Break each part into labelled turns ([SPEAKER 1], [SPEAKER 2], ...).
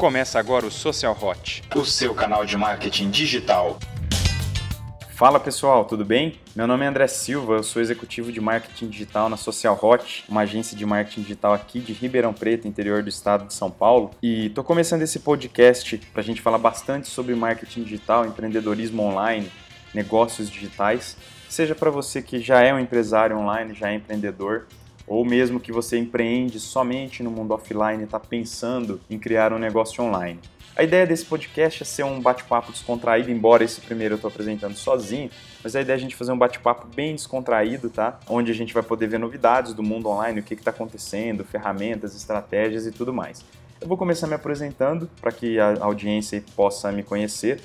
[SPEAKER 1] Começa agora o Social Hot,
[SPEAKER 2] o seu canal de marketing digital.
[SPEAKER 3] Fala pessoal, tudo bem? Meu nome é André Silva, eu sou executivo de marketing digital na Social Hot, uma agência de marketing digital aqui de Ribeirão Preto, interior do estado de São Paulo. E estou começando esse podcast para a gente falar bastante sobre marketing digital, empreendedorismo online, negócios digitais. Seja para você que já é um empresário online, já é empreendedor, ou mesmo que você empreende somente no mundo offline e está pensando em criar um negócio online. A ideia desse podcast é ser um bate-papo descontraído, embora esse primeiro eu estou apresentando sozinho, mas a ideia é a gente fazer um bate-papo bem descontraído, tá? Onde a gente vai poder ver novidades do mundo online, o que está acontecendo, ferramentas, estratégias e tudo mais. Eu vou começar me apresentando para que a audiência possa me conhecer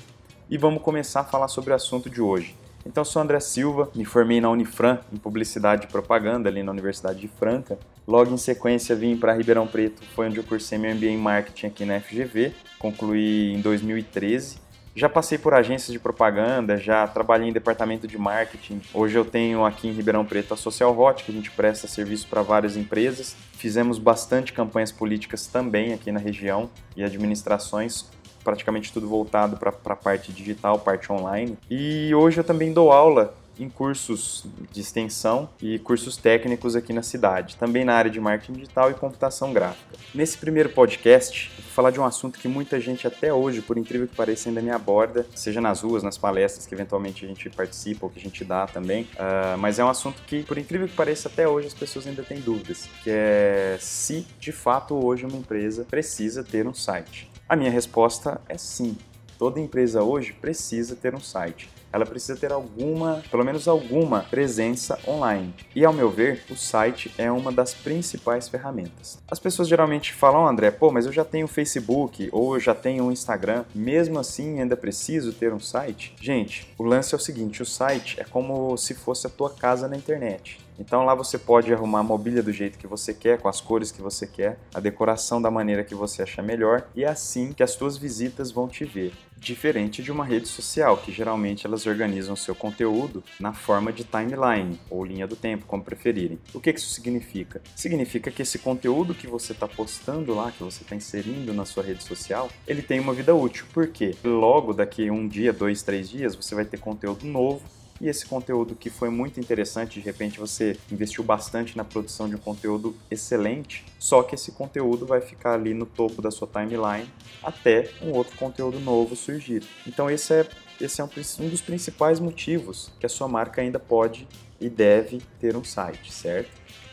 [SPEAKER 3] e vamos começar a falar sobre o assunto de hoje. Então, sou André Silva, me formei na Unifran em Publicidade e Propaganda, ali na Universidade de Franca. Logo em sequência, vim para Ribeirão Preto, foi onde eu cursei meu MBA em Marketing aqui na FGV, concluí em 2013. Já passei por agências de propaganda, já trabalhei em departamento de marketing. Hoje eu tenho aqui em Ribeirão Preto a Social Hot, que a gente presta serviço para várias empresas. Fizemos bastante campanhas políticas também aqui na região e administrações praticamente tudo voltado para a parte digital, parte online. E hoje eu também dou aula em cursos de extensão e cursos técnicos aqui na cidade, também na área de marketing digital e computação gráfica. Nesse primeiro podcast, eu vou falar de um assunto que muita gente até hoje, por incrível que pareça, ainda me aborda, seja nas ruas, nas palestras que eventualmente a gente participa ou que a gente dá também, uh, mas é um assunto que, por incrível que pareça, até hoje as pessoas ainda têm dúvidas, que é se de fato hoje uma empresa precisa ter um site. A minha resposta é sim. Toda empresa hoje precisa ter um site. Ela precisa ter alguma, pelo menos alguma, presença online. E ao meu ver, o site é uma das principais ferramentas. As pessoas geralmente falam, André, pô, mas eu já tenho Facebook ou eu já tenho um Instagram, mesmo assim ainda preciso ter um site? Gente, o lance é o seguinte: o site é como se fosse a tua casa na internet. Então lá você pode arrumar a mobília do jeito que você quer, com as cores que você quer, a decoração da maneira que você achar melhor e é assim que as suas visitas vão te ver. Diferente de uma rede social, que geralmente elas organizam seu conteúdo na forma de timeline ou linha do tempo, como preferirem. O que isso significa? Significa que esse conteúdo que você está postando lá, que você está inserindo na sua rede social, ele tem uma vida útil. Por quê? Logo daqui um dia, dois, três dias, você vai ter conteúdo novo e esse conteúdo que foi muito interessante, de repente você investiu bastante na produção de um conteúdo excelente, só que esse conteúdo vai ficar ali no topo da sua timeline até um outro conteúdo novo surgir. Então esse é, esse é um, um dos principais motivos que a sua marca ainda pode e deve ter um site, certo?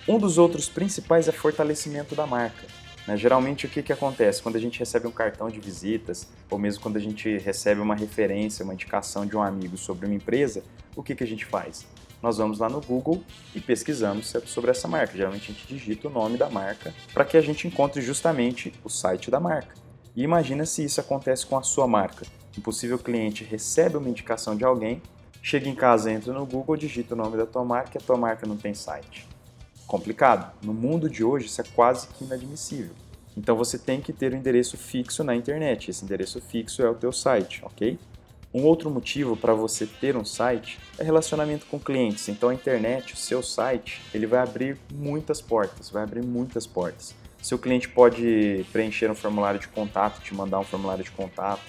[SPEAKER 3] Um dos outros principais é fortalecimento da marca. Né? Geralmente o que, que acontece? Quando a gente recebe um cartão de visitas, ou mesmo quando a gente recebe uma referência, uma indicação de um amigo sobre uma empresa, o que, que a gente faz? Nós vamos lá no Google e pesquisamos sobre essa marca. Geralmente a gente digita o nome da marca para que a gente encontre justamente o site da marca. E imagina se isso acontece com a sua marca. Um possível cliente recebe uma indicação de alguém, chega em casa, entra no Google, digita o nome da tua marca e a tua marca não tem site complicado. No mundo de hoje, isso é quase que inadmissível. Então você tem que ter um endereço fixo na internet. Esse endereço fixo é o teu site, ok? Um outro motivo para você ter um site é relacionamento com clientes. Então a internet, o seu site, ele vai abrir muitas portas, vai abrir muitas portas. Seu cliente pode preencher um formulário de contato, te mandar um formulário de contato,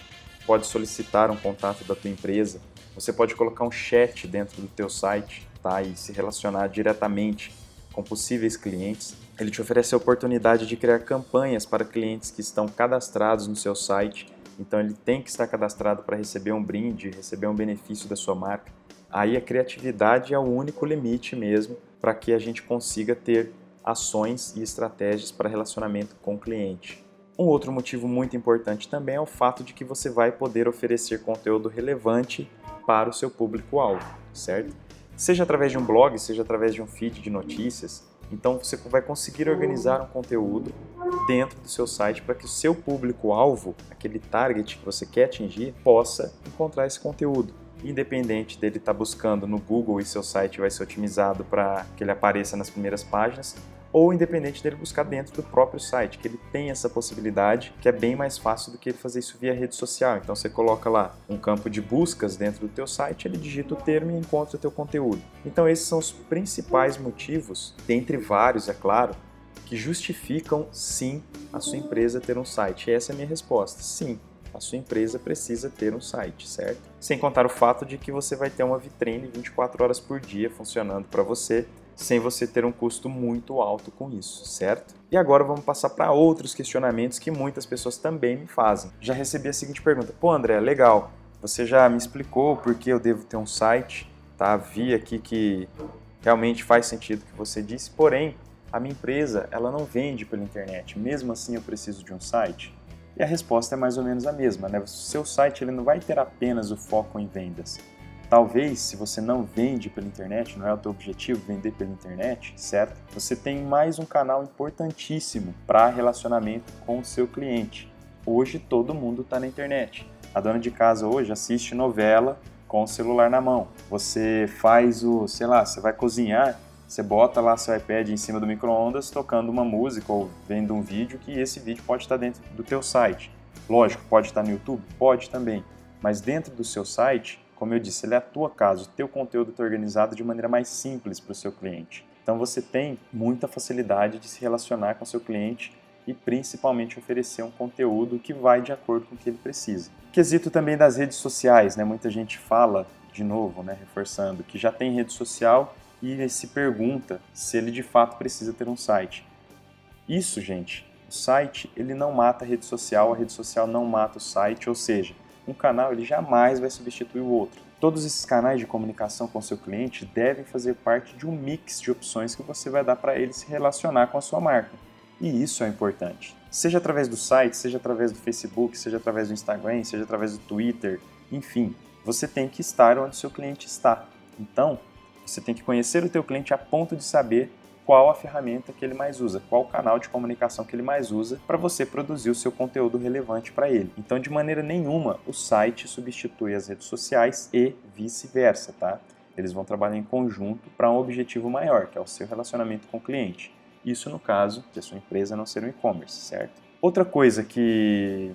[SPEAKER 3] pode solicitar um contato da tua empresa. Você pode colocar um chat dentro do teu site, tá? E se relacionar diretamente com possíveis clientes. Ele te oferece a oportunidade de criar campanhas para clientes que estão cadastrados no seu site. Então ele tem que estar cadastrado para receber um brinde, receber um benefício da sua marca. Aí a criatividade é o único limite mesmo para que a gente consiga ter ações e estratégias para relacionamento com o cliente. Um outro motivo muito importante também é o fato de que você vai poder oferecer conteúdo relevante para o seu público-alvo, certo? Seja através de um blog, seja através de um feed de notícias. Então você vai conseguir organizar um conteúdo dentro do seu site para que o seu público-alvo, aquele target que você quer atingir, possa encontrar esse conteúdo. Independente dele estar tá buscando no Google e seu site vai ser otimizado para que ele apareça nas primeiras páginas, ou independente dele buscar dentro do próprio site, que ele tem essa possibilidade, que é bem mais fácil do que ele fazer isso via rede social. Então você coloca lá um campo de buscas dentro do teu site, ele digita o termo e encontra o teu conteúdo. Então esses são os principais motivos, dentre vários, é claro, que justificam sim a sua empresa ter um site. E essa é a minha resposta. Sim, a sua empresa precisa ter um site, certo? Sem contar o fato de que você vai ter uma vitrine 24 horas por dia funcionando para você, sem você ter um custo muito alto com isso, certo? E agora vamos passar para outros questionamentos que muitas pessoas também me fazem. Já recebi a seguinte pergunta: "Pô, André, legal. Você já me explicou por que eu devo ter um site, tá? Vi aqui que realmente faz sentido o que você disse, porém, a minha empresa, ela não vende pela internet. Mesmo assim, eu preciso de um site?" E a resposta é mais ou menos a mesma, né? O seu site ele não vai ter apenas o foco em vendas. Talvez, se você não vende pela internet, não é o teu objetivo vender pela internet, certo? Você tem mais um canal importantíssimo para relacionamento com o seu cliente. Hoje todo mundo está na internet. A dona de casa hoje assiste novela com o celular na mão. Você faz o, sei lá, você vai cozinhar, você bota lá seu iPad em cima do micro-ondas tocando uma música ou vendo um vídeo que esse vídeo pode estar dentro do teu site. Lógico, pode estar no YouTube? Pode também. Mas dentro do seu site, como eu disse, ele é a tua casa, o teu conteúdo está organizado de maneira mais simples para o seu cliente. Então você tem muita facilidade de se relacionar com o seu cliente e principalmente oferecer um conteúdo que vai de acordo com o que ele precisa. Quesito também das redes sociais, né? Muita gente fala, de novo, né, reforçando, que já tem rede social e se pergunta se ele de fato precisa ter um site. Isso, gente, o site ele não mata a rede social, a rede social não mata o site, ou seja, um canal ele jamais vai substituir o outro. Todos esses canais de comunicação com seu cliente devem fazer parte de um mix de opções que você vai dar para ele se relacionar com a sua marca. E isso é importante. Seja através do site, seja através do Facebook, seja através do Instagram, seja através do Twitter, enfim, você tem que estar onde seu cliente está. Então, você tem que conhecer o teu cliente a ponto de saber qual a ferramenta que ele mais usa, qual o canal de comunicação que ele mais usa para você produzir o seu conteúdo relevante para ele. Então, de maneira nenhuma, o site substitui as redes sociais e vice-versa, tá? Eles vão trabalhar em conjunto para um objetivo maior, que é o seu relacionamento com o cliente. Isso no caso de a sua empresa não ser um e-commerce, certo? Outra coisa que,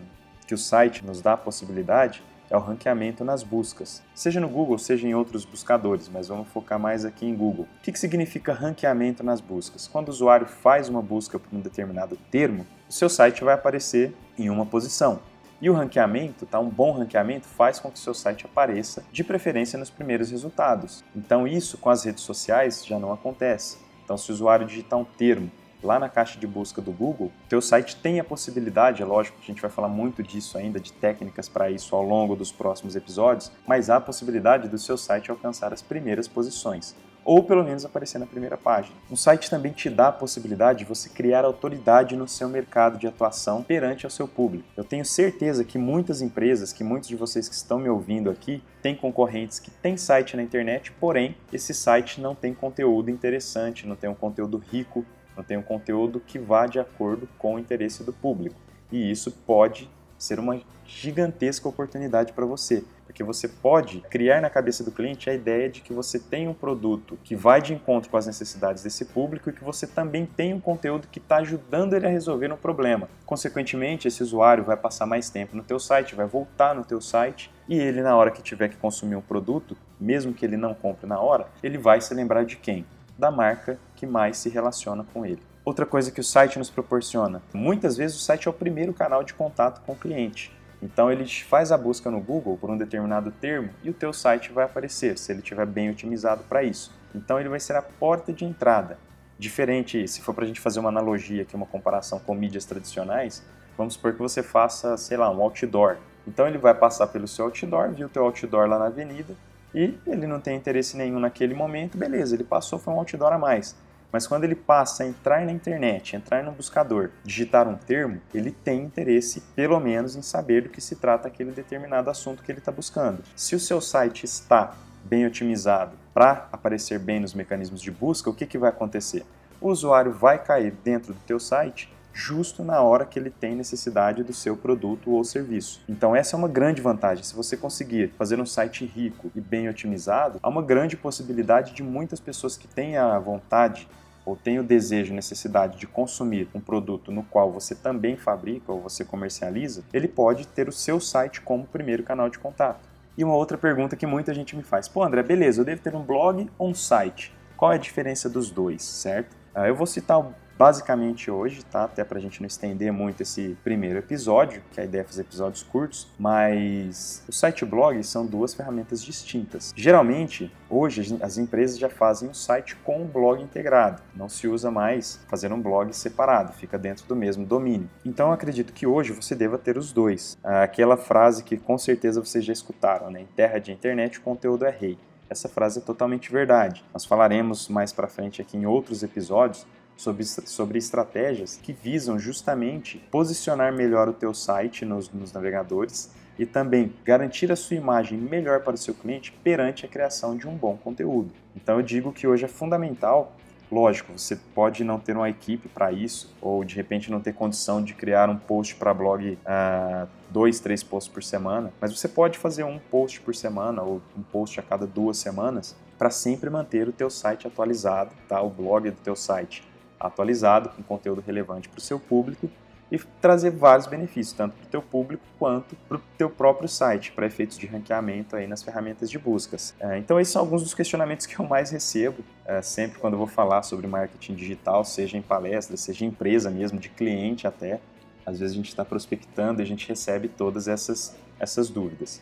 [SPEAKER 3] que o site nos dá a possibilidade é o ranqueamento nas buscas, seja no Google, seja em outros buscadores, mas vamos focar mais aqui em Google. O que, significa ranqueamento nas buscas? Quando o usuário faz uma busca por um determinado termo, o seu site vai aparecer em uma posição. E o ranqueamento, tá? um bom ranqueamento faz com que seu site apareça, de preferência nos primeiros resultados. Então isso com as redes sociais já não acontece. Então se o usuário digitar um termo lá na caixa de busca do Google, teu site tem a possibilidade, é lógico que a gente vai falar muito disso ainda, de técnicas para isso ao longo dos próximos episódios, mas há a possibilidade do seu site alcançar as primeiras posições ou pelo menos aparecer na primeira página. Um site também te dá a possibilidade de você criar autoridade no seu mercado de atuação perante ao seu público. Eu tenho certeza que muitas empresas, que muitos de vocês que estão me ouvindo aqui, têm concorrentes que têm site na internet, porém esse site não tem conteúdo interessante, não tem um conteúdo rico tem um conteúdo que vá de acordo com o interesse do público. E isso pode ser uma gigantesca oportunidade para você, porque você pode criar na cabeça do cliente a ideia de que você tem um produto que vai de encontro com as necessidades desse público e que você também tem um conteúdo que está ajudando ele a resolver um problema. Consequentemente, esse usuário vai passar mais tempo no teu site, vai voltar no teu site e ele na hora que tiver que consumir um produto, mesmo que ele não compre na hora, ele vai se lembrar de quem? Da marca que mais se relaciona com ele. Outra coisa que o site nos proporciona, muitas vezes o site é o primeiro canal de contato com o cliente. Então ele faz a busca no Google por um determinado termo e o teu site vai aparecer, se ele estiver bem otimizado para isso. Então ele vai ser a porta de entrada. Diferente, se for para a gente fazer uma analogia aqui, uma comparação com mídias tradicionais, vamos supor que você faça, sei lá, um outdoor. Então ele vai passar pelo seu outdoor, viu o teu outdoor lá na avenida, e ele não tem interesse nenhum naquele momento, beleza, ele passou, foi um outdoor a mais. Mas quando ele passa a entrar na internet, entrar no buscador, digitar um termo, ele tem interesse, pelo menos, em saber do que se trata aquele determinado assunto que ele está buscando. Se o seu site está bem otimizado para aparecer bem nos mecanismos de busca, o que, que vai acontecer? O usuário vai cair dentro do teu site justo na hora que ele tem necessidade do seu produto ou serviço. Então essa é uma grande vantagem. Se você conseguir fazer um site rico e bem otimizado, há uma grande possibilidade de muitas pessoas que têm a vontade ou têm o desejo, necessidade de consumir um produto no qual você também fabrica ou você comercializa, ele pode ter o seu site como primeiro canal de contato. E uma outra pergunta que muita gente me faz: pô, André, beleza, eu devo ter um blog ou um site? Qual é a diferença dos dois, certo? Ah, eu vou citar basicamente hoje, tá? Até para a gente não estender muito esse primeiro episódio, que a ideia é fazer episódios curtos, mas o site e blog são duas ferramentas distintas. Geralmente, hoje as empresas já fazem o site com o blog integrado, não se usa mais fazer um blog separado, fica dentro do mesmo domínio. Então, acredito que hoje você deva ter os dois. Aquela frase que com certeza vocês já escutaram, né? Em terra de internet, o conteúdo é rei. Essa frase é totalmente verdade. Nós falaremos mais para frente aqui em outros episódios sobre, sobre estratégias que visam justamente posicionar melhor o teu site nos, nos navegadores e também garantir a sua imagem melhor para o seu cliente perante a criação de um bom conteúdo. Então eu digo que hoje é fundamental Lógico, você pode não ter uma equipe para isso, ou de repente não ter condição de criar um post para blog, uh, dois, três posts por semana, mas você pode fazer um post por semana ou um post a cada duas semanas para sempre manter o teu site atualizado, tá? O blog do teu site atualizado, com conteúdo relevante para o seu público e trazer vários benefícios, tanto para o teu público quanto para o teu próprio site, para efeitos de ranqueamento aí nas ferramentas de buscas. É, então esses são alguns dos questionamentos que eu mais recebo é, sempre quando eu vou falar sobre marketing digital, seja em palestra, seja em empresa mesmo, de cliente até. Às vezes a gente está prospectando e a gente recebe todas essas, essas dúvidas.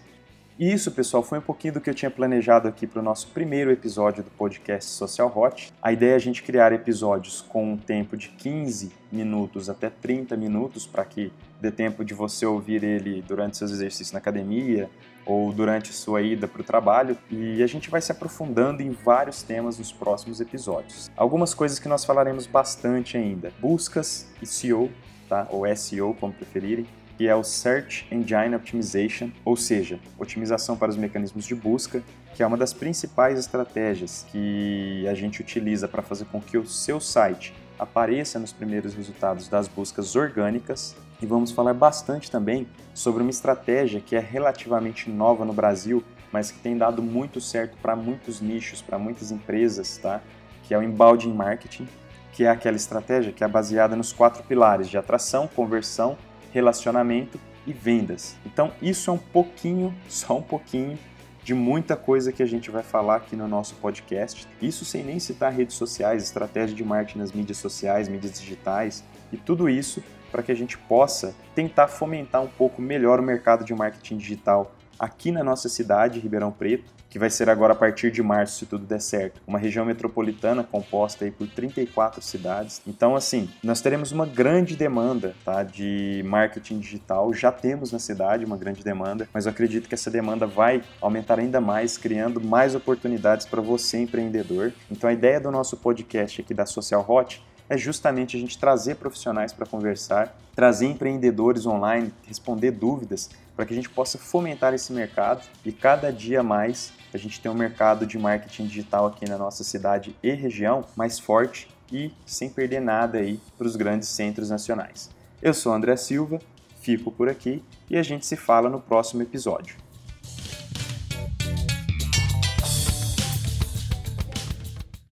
[SPEAKER 3] E isso, pessoal, foi um pouquinho do que eu tinha planejado aqui para o nosso primeiro episódio do podcast Social Hot. A ideia é a gente criar episódios com um tempo de 15 minutos até 30 minutos para que dê tempo de você ouvir ele durante seus exercícios na academia ou durante sua ida para o trabalho. E a gente vai se aprofundando em vários temas nos próximos episódios. Algumas coisas que nós falaremos bastante ainda: buscas e SEO, tá? ou SEO, como preferirem que é o Search Engine Optimization, ou seja, otimização para os mecanismos de busca, que é uma das principais estratégias que a gente utiliza para fazer com que o seu site apareça nos primeiros resultados das buscas orgânicas. E vamos falar bastante também sobre uma estratégia que é relativamente nova no Brasil, mas que tem dado muito certo para muitos nichos, para muitas empresas, tá? Que é o embalde marketing, que é aquela estratégia que é baseada nos quatro pilares de atração, conversão, relacionamento e vendas. Então, isso é um pouquinho, só um pouquinho, de muita coisa que a gente vai falar aqui no nosso podcast. Isso sem nem citar redes sociais, estratégia de marketing nas mídias sociais, mídias digitais e tudo isso para que a gente possa tentar fomentar um pouco melhor o mercado de marketing digital aqui na nossa cidade, Ribeirão Preto, que vai ser agora a partir de março, se tudo der certo, uma região metropolitana composta aí por 34 cidades. Então, assim, nós teremos uma grande demanda tá, de marketing digital, já temos na cidade uma grande demanda, mas eu acredito que essa demanda vai aumentar ainda mais, criando mais oportunidades para você, empreendedor. Então, a ideia do nosso podcast aqui da Social Hot é justamente a gente trazer profissionais para conversar, trazer empreendedores online, responder dúvidas, para que a gente possa fomentar esse mercado e cada dia mais a gente ter um mercado de marketing digital aqui na nossa cidade e região mais forte e sem perder nada aí para os grandes centros nacionais. Eu sou André Silva, fico por aqui e a gente se fala no próximo episódio.